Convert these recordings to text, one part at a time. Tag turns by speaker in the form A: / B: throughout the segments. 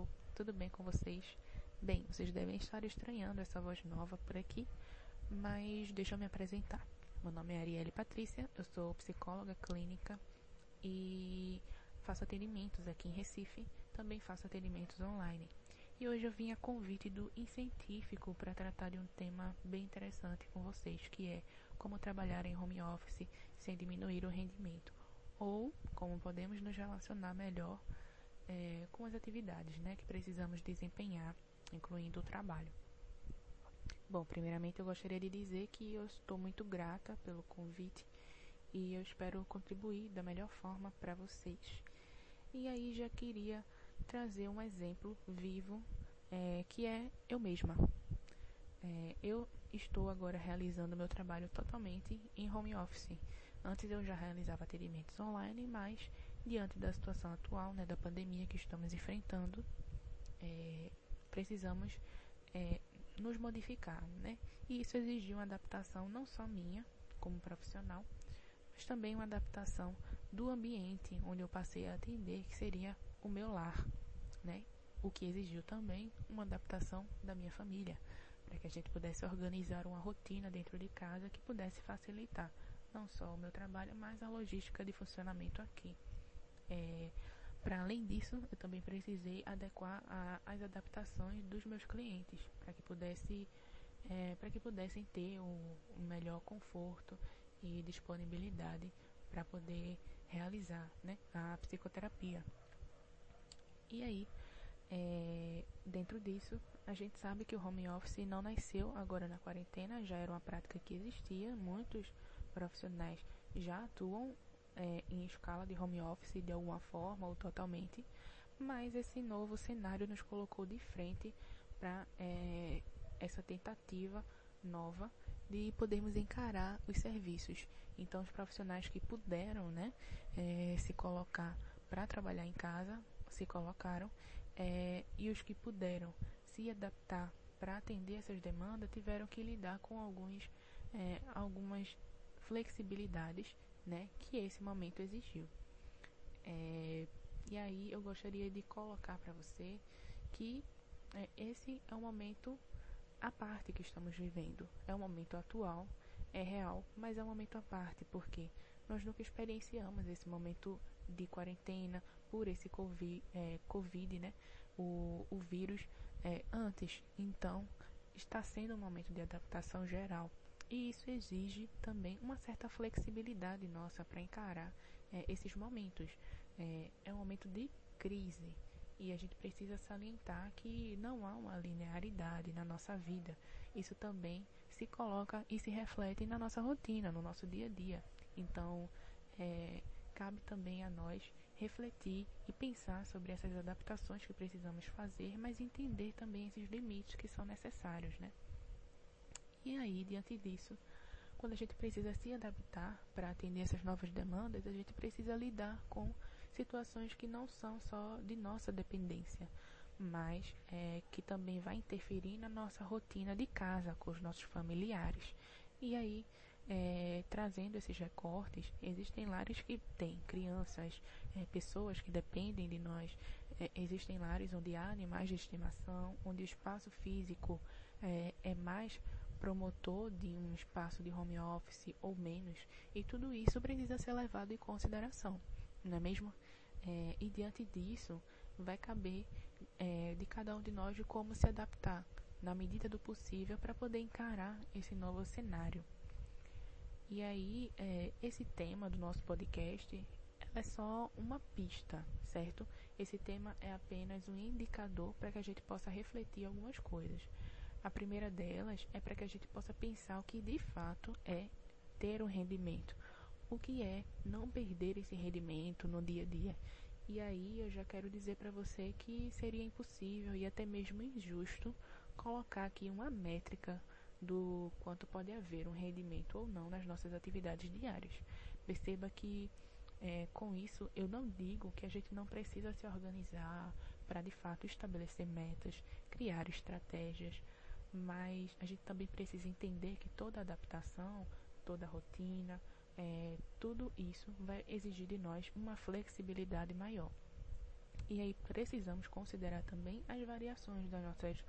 A: pessoal, tudo bem com vocês? Bem, vocês devem estar estranhando essa voz nova por aqui, mas deixa eu me apresentar. Meu nome é Arielle Patrícia, eu sou psicóloga clínica e faço atendimentos aqui em Recife, também faço atendimentos online. E hoje eu vim a convite do Incientífico para tratar de um tema bem interessante com vocês, que é como trabalhar em home office sem diminuir o rendimento, ou como podemos nos relacionar melhor é, com as atividades né, que precisamos desempenhar, incluindo o trabalho. Bom, primeiramente eu gostaria de dizer que eu estou muito grata pelo convite e eu espero contribuir da melhor forma para vocês. E aí já queria trazer um exemplo vivo é, que é eu mesma. É, eu estou agora realizando meu trabalho totalmente em home office. Antes eu já realizava atendimentos online, mas diante da situação atual, né, da pandemia que estamos enfrentando, é, precisamos é, nos modificar, né? E isso exigiu uma adaptação não só minha, como profissional, mas também uma adaptação do ambiente onde eu passei a atender, que seria o meu lar, né? O que exigiu também uma adaptação da minha família, para que a gente pudesse organizar uma rotina dentro de casa que pudesse facilitar não só o meu trabalho, mas a logística de funcionamento aqui. É, para além disso, eu também precisei adequar a, as adaptações dos meus clientes para que pudesse é, para que pudessem ter um, um melhor conforto e disponibilidade para poder realizar né, a psicoterapia. E aí, é, dentro disso, a gente sabe que o home office não nasceu agora na quarentena, já era uma prática que existia, muitos profissionais já atuam é, em escala de home office de alguma forma ou totalmente, mas esse novo cenário nos colocou de frente para é, essa tentativa nova de podermos encarar os serviços. Então, os profissionais que puderam né, é, se colocar para trabalhar em casa se colocaram é, e os que puderam se adaptar para atender essas demandas tiveram que lidar com alguns, é, algumas flexibilidades né, que esse momento exigiu. É, e aí eu gostaria de colocar para você que é, esse é um momento à parte que estamos vivendo. É um momento atual, é real, mas é um momento à parte, porque nós nunca experienciamos esse momento de quarentena por esse COVID, é, COVID né? O, o vírus é, antes. Então, está sendo um momento de adaptação geral. E isso exige também uma certa flexibilidade nossa para encarar é, esses momentos. É, é um momento de crise e a gente precisa salientar que não há uma linearidade na nossa vida. Isso também se coloca e se reflete na nossa rotina, no nosso dia a dia. Então, é, cabe também a nós refletir e pensar sobre essas adaptações que precisamos fazer, mas entender também esses limites que são necessários, né? E aí, diante disso, quando a gente precisa se adaptar para atender essas novas demandas, a gente precisa lidar com situações que não são só de nossa dependência, mas é, que também vai interferir na nossa rotina de casa com os nossos familiares. E aí, é, trazendo esses recortes, existem lares que têm crianças, é, pessoas que dependem de nós, é, existem lares onde há animais de estimação, onde o espaço físico é, é mais promotor de um espaço de home office ou menos, e tudo isso precisa ser levado em consideração, não é mesmo? É, e diante disso, vai caber é, de cada um de nós de como se adaptar, na medida do possível, para poder encarar esse novo cenário. E aí, é, esse tema do nosso podcast é só uma pista, certo? Esse tema é apenas um indicador para que a gente possa refletir algumas coisas. A primeira delas é para que a gente possa pensar o que de fato é ter um rendimento, o que é não perder esse rendimento no dia a dia. E aí eu já quero dizer para você que seria impossível e até mesmo injusto colocar aqui uma métrica do quanto pode haver um rendimento ou não nas nossas atividades diárias. Perceba que é, com isso eu não digo que a gente não precisa se organizar para de fato estabelecer metas, criar estratégias, mas a gente também precisa entender que toda adaptação, toda rotina, é, tudo isso vai exigir de nós uma flexibilidade maior. E aí precisamos considerar também as variações das nossas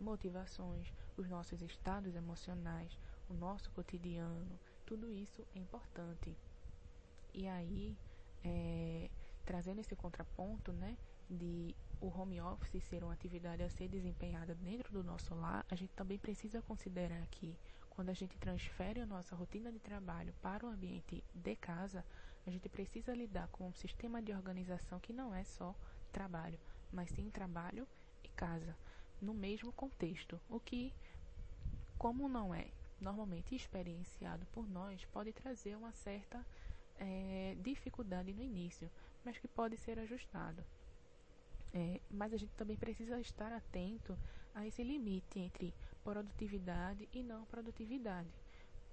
A: motivações, os nossos estados emocionais, o nosso cotidiano, tudo isso é importante. E aí, é, trazendo esse contraponto, né, de o home office ser uma atividade a ser desempenhada dentro do nosso lar, a gente também precisa considerar que quando a gente transfere a nossa rotina de trabalho para o ambiente de casa, a gente precisa lidar com um sistema de organização que não é só trabalho, mas sim trabalho e casa, no mesmo contexto, o que, como não é normalmente experienciado por nós, pode trazer uma certa é, dificuldade no início, mas que pode ser ajustado. É, mas a gente também precisa estar atento a esse limite entre produtividade e não produtividade,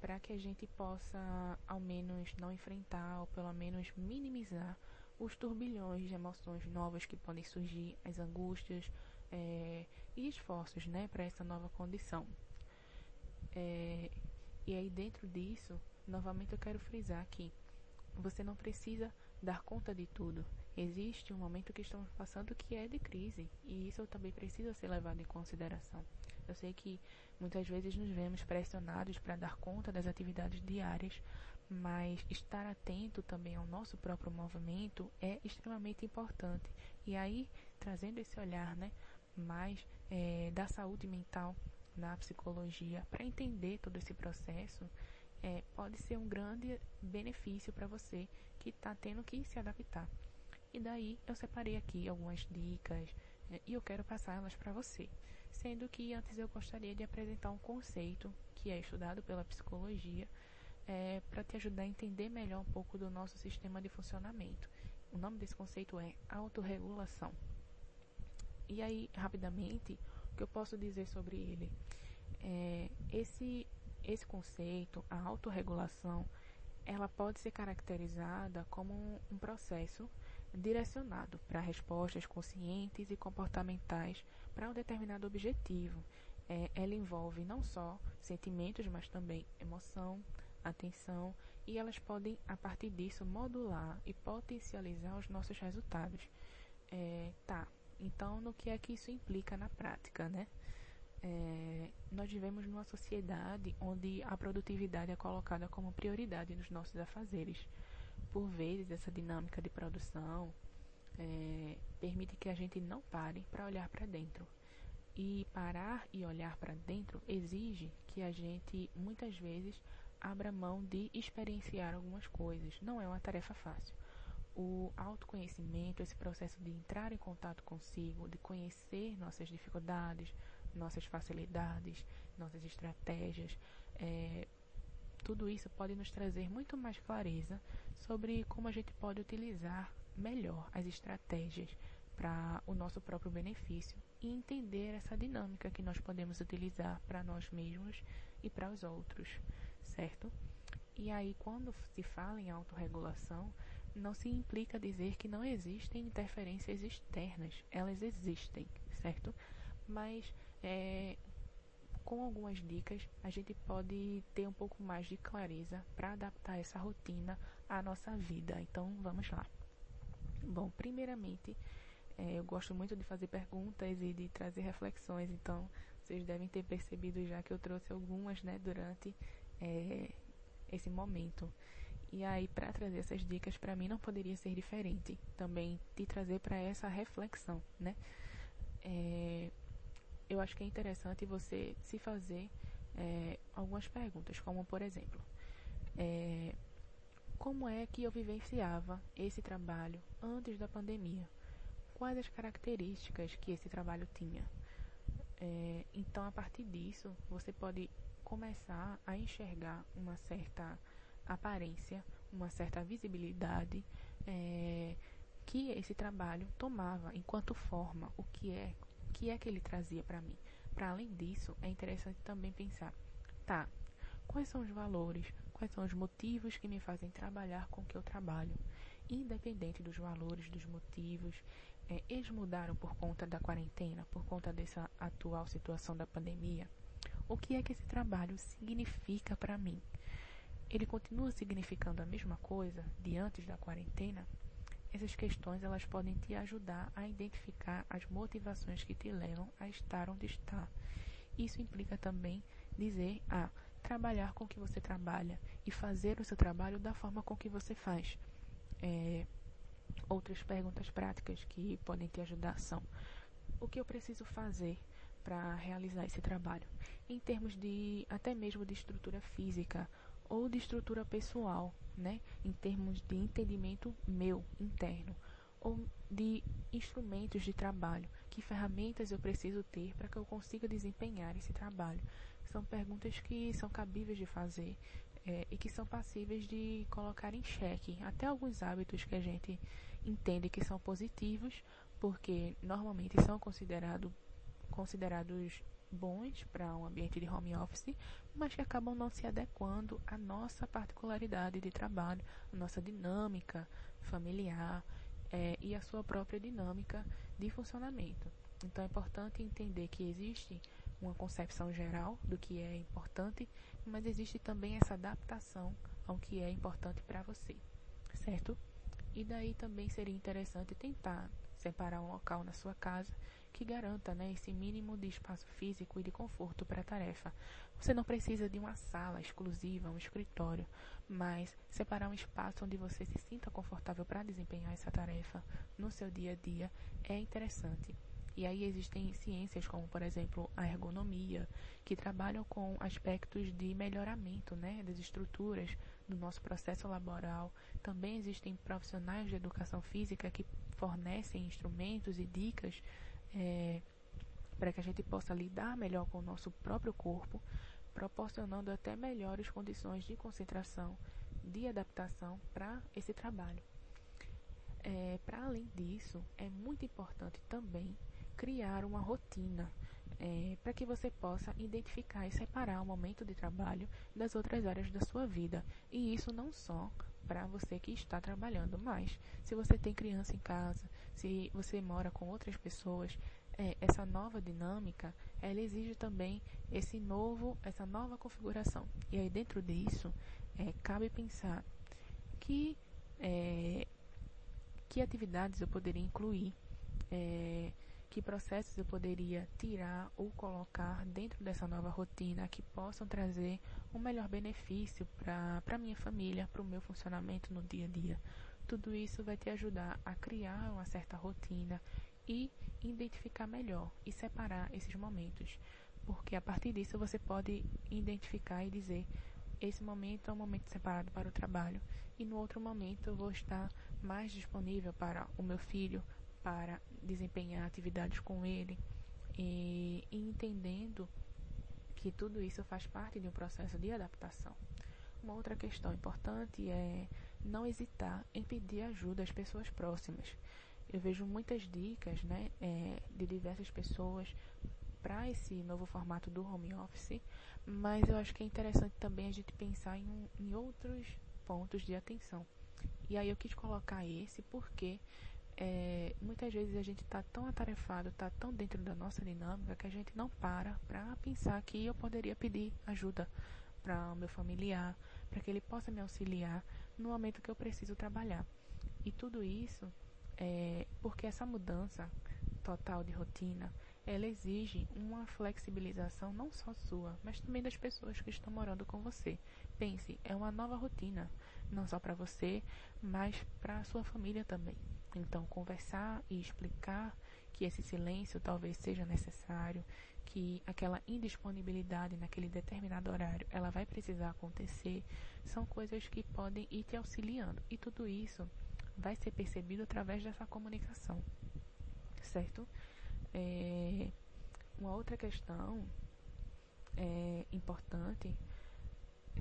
A: para que a gente possa, ao menos, não enfrentar ou pelo menos minimizar os turbilhões de emoções novas que podem surgir, as angústias é, e esforços né, para essa nova condição. É, e aí, dentro disso, novamente eu quero frisar que você não precisa dar conta de tudo. Existe um momento que estamos passando que é de crise e isso também precisa ser levado em consideração. Eu sei que muitas vezes nos vemos pressionados para dar conta das atividades diárias, mas estar atento também ao nosso próprio movimento é extremamente importante. E aí, trazendo esse olhar né, mais é, da saúde mental na psicologia, para entender todo esse processo, é, pode ser um grande benefício para você que está tendo que se adaptar. E daí eu separei aqui algumas dicas é, e eu quero passá-las para você. Sendo que antes eu gostaria de apresentar um conceito que é estudado pela psicologia é, para te ajudar a entender melhor um pouco do nosso sistema de funcionamento. O nome desse conceito é autorregulação. E aí, rapidamente, o que eu posso dizer sobre ele? É, esse, esse conceito, a autorregulação, ela pode ser caracterizada como um processo direcionado para respostas conscientes e comportamentais para um determinado objetivo. É, ela envolve não só sentimentos, mas também emoção, atenção, e elas podem, a partir disso, modular e potencializar os nossos resultados. É, tá, então no que é que isso implica na prática, né? É, nós vivemos numa sociedade onde a produtividade é colocada como prioridade nos nossos afazeres por vezes, essa dinâmica de produção é, permite que a gente não pare para olhar para dentro. E parar e olhar para dentro exige que a gente, muitas vezes, abra mão de experienciar algumas coisas. Não é uma tarefa fácil. O autoconhecimento, esse processo de entrar em contato consigo, de conhecer nossas dificuldades, nossas facilidades, nossas estratégias, é, tudo isso pode nos trazer muito mais clareza sobre como a gente pode utilizar melhor as estratégias para o nosso próprio benefício e entender essa dinâmica que nós podemos utilizar para nós mesmos e para os outros, certo? E aí, quando se fala em autorregulação, não se implica dizer que não existem interferências externas, elas existem, certo? Mas é, com algumas dicas, a gente pode ter um pouco mais de clareza para adaptar essa rotina à nossa vida. Então, vamos lá. Bom, primeiramente, é, eu gosto muito de fazer perguntas e de trazer reflexões, então vocês devem ter percebido já que eu trouxe algumas né, durante é, esse momento. E aí, para trazer essas dicas, para mim não poderia ser diferente também de trazer para essa reflexão, né? É, eu acho que é interessante você se fazer é, algumas perguntas, como por exemplo, é, como é que eu vivenciava esse trabalho antes da pandemia? Quais as características que esse trabalho tinha? É, então, a partir disso, você pode começar a enxergar uma certa aparência, uma certa visibilidade é, que esse trabalho tomava enquanto forma, o que é, que é que ele trazia para mim. Para além disso, é interessante também pensar, tá, quais são os valores, quais são os motivos que me fazem trabalhar com o que eu trabalho. Independente dos valores, dos motivos, é, eles mudaram por conta da quarentena, por conta dessa atual situação da pandemia. O que é que esse trabalho significa para mim? Ele continua significando a mesma coisa de antes da quarentena? Essas questões elas podem te ajudar a identificar as motivações que te levam a estar onde está. Isso implica também dizer a trabalhar com o que você trabalha e fazer o seu trabalho da forma com que você faz. É, outras perguntas práticas que podem te ajudar são: o que eu preciso fazer para realizar esse trabalho? Em termos de até mesmo de estrutura física ou de estrutura pessoal, né? Em termos de entendimento meu interno ou de instrumentos de trabalho, que ferramentas eu preciso ter para que eu consiga desempenhar esse trabalho? São perguntas que são cabíveis de fazer é, e que são passíveis de colocar em xeque até alguns hábitos que a gente entende que são positivos, porque normalmente são considerado, considerados bons para um ambiente de home office, mas que acabam não se adequando à nossa particularidade de trabalho, à nossa dinâmica familiar é, e à sua própria dinâmica de funcionamento. Então é importante entender que existe uma concepção geral do que é importante, mas existe também essa adaptação ao que é importante para você, certo? E daí também seria interessante tentar separar um local na sua casa que garanta né, esse mínimo de espaço físico e de conforto para a tarefa. Você não precisa de uma sala exclusiva, um escritório, mas separar um espaço onde você se sinta confortável para desempenhar essa tarefa no seu dia a dia é interessante. E aí existem ciências como, por exemplo, a ergonomia, que trabalham com aspectos de melhoramento né, das estruturas do nosso processo laboral. Também existem profissionais de educação física que fornecem instrumentos e dicas é, para que a gente possa lidar melhor com o nosso próprio corpo, proporcionando até melhores condições de concentração, de adaptação para esse trabalho. É, para além disso, é muito importante também criar uma rotina é, para que você possa identificar e separar o momento de trabalho das outras áreas da sua vida. E isso não só para você que está trabalhando, mas se você tem criança em casa, se você mora com outras pessoas, é, essa nova dinâmica, ela exige também esse novo, essa nova configuração. E aí dentro disso, é, cabe pensar que é, que atividades eu poderia incluir é, que processos eu poderia tirar ou colocar dentro dessa nova rotina que possam trazer um melhor benefício para a minha família, para o meu funcionamento no dia a dia. Tudo isso vai te ajudar a criar uma certa rotina e identificar melhor e separar esses momentos, porque a partir disso você pode identificar e dizer esse momento é um momento separado para o trabalho e no outro momento eu vou estar mais disponível para o meu filho, para desempenhar atividades com ele e, e entendendo que tudo isso faz parte de um processo de adaptação. Uma outra questão importante é não hesitar em pedir ajuda às pessoas próximas. Eu vejo muitas dicas né, é, de diversas pessoas para esse novo formato do home office, mas eu acho que é interessante também a gente pensar em, em outros pontos de atenção. E aí eu quis colocar esse porque é, muitas vezes a gente está tão atarefado, está tão dentro da nossa dinâmica que a gente não para para pensar que eu poderia pedir ajuda para o meu familiar, para que ele possa me auxiliar no momento que eu preciso trabalhar. E tudo isso é porque essa mudança total de rotina, ela exige uma flexibilização não só sua, mas também das pessoas que estão morando com você. Pense, é uma nova rotina, não só para você, mas para a sua família também. Então, conversar e explicar que esse silêncio talvez seja necessário, que aquela indisponibilidade naquele determinado horário ela vai precisar acontecer, são coisas que podem ir te auxiliando. E tudo isso vai ser percebido através dessa comunicação, certo? É, uma outra questão é, importante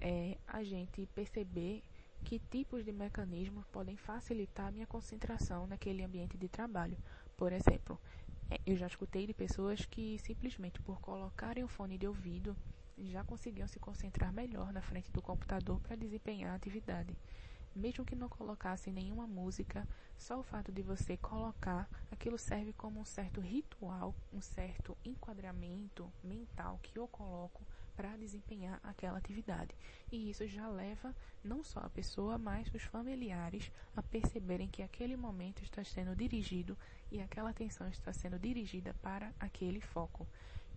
A: é a gente perceber que tipos de mecanismos podem facilitar a minha concentração naquele ambiente de trabalho. Por exemplo, é, eu já escutei de pessoas que simplesmente por colocarem o fone de ouvido já conseguiam se concentrar melhor na frente do computador para desempenhar a atividade. Mesmo que não colocassem nenhuma música, só o fato de você colocar, aquilo serve como um certo ritual, um certo enquadramento mental que eu coloco para desempenhar aquela atividade. E isso já leva não só a pessoa, mas os familiares a perceberem que aquele momento está sendo dirigido e aquela atenção está sendo dirigida para aquele foco.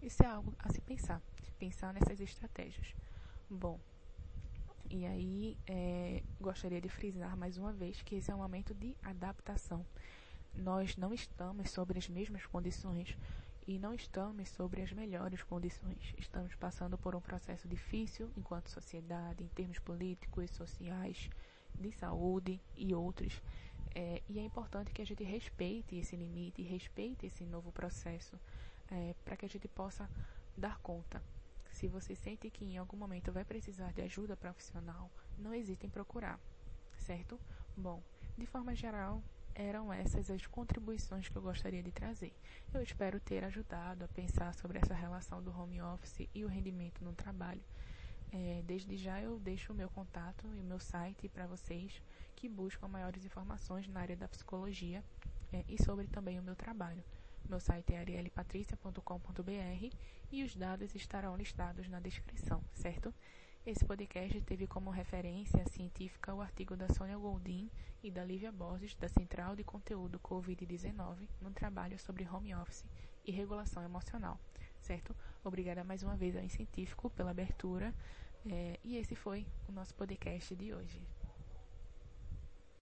A: Isso é algo a se pensar, pensar nessas estratégias. Bom, e aí é, gostaria de frisar mais uma vez que esse é um momento de adaptação. Nós não estamos sobre as mesmas condições e não estamos sobre as melhores condições. Estamos passando por um processo difícil enquanto sociedade, em termos políticos, sociais, de saúde e outros. É, e é importante que a gente respeite esse limite, respeite esse novo processo, é, para que a gente possa dar conta. Se você sente que em algum momento vai precisar de ajuda profissional, não hesite em procurar, certo? Bom, de forma geral, eram essas as contribuições que eu gostaria de trazer. Eu espero ter ajudado a pensar sobre essa relação do home office e o rendimento no trabalho. É, desde já eu deixo o meu contato e o meu site para vocês que buscam maiores informações na área da psicologia é, e sobre também o meu trabalho. Meu site é arielpatricia.com.br e os dados estarão listados na descrição, certo? Esse podcast teve como referência científica o artigo da Sônia Goldin e da Lívia Borges, da Central de Conteúdo Covid-19, no trabalho sobre home office e regulação emocional, certo? Obrigada mais uma vez ao Científico pela abertura, é, e esse foi o nosso podcast de hoje.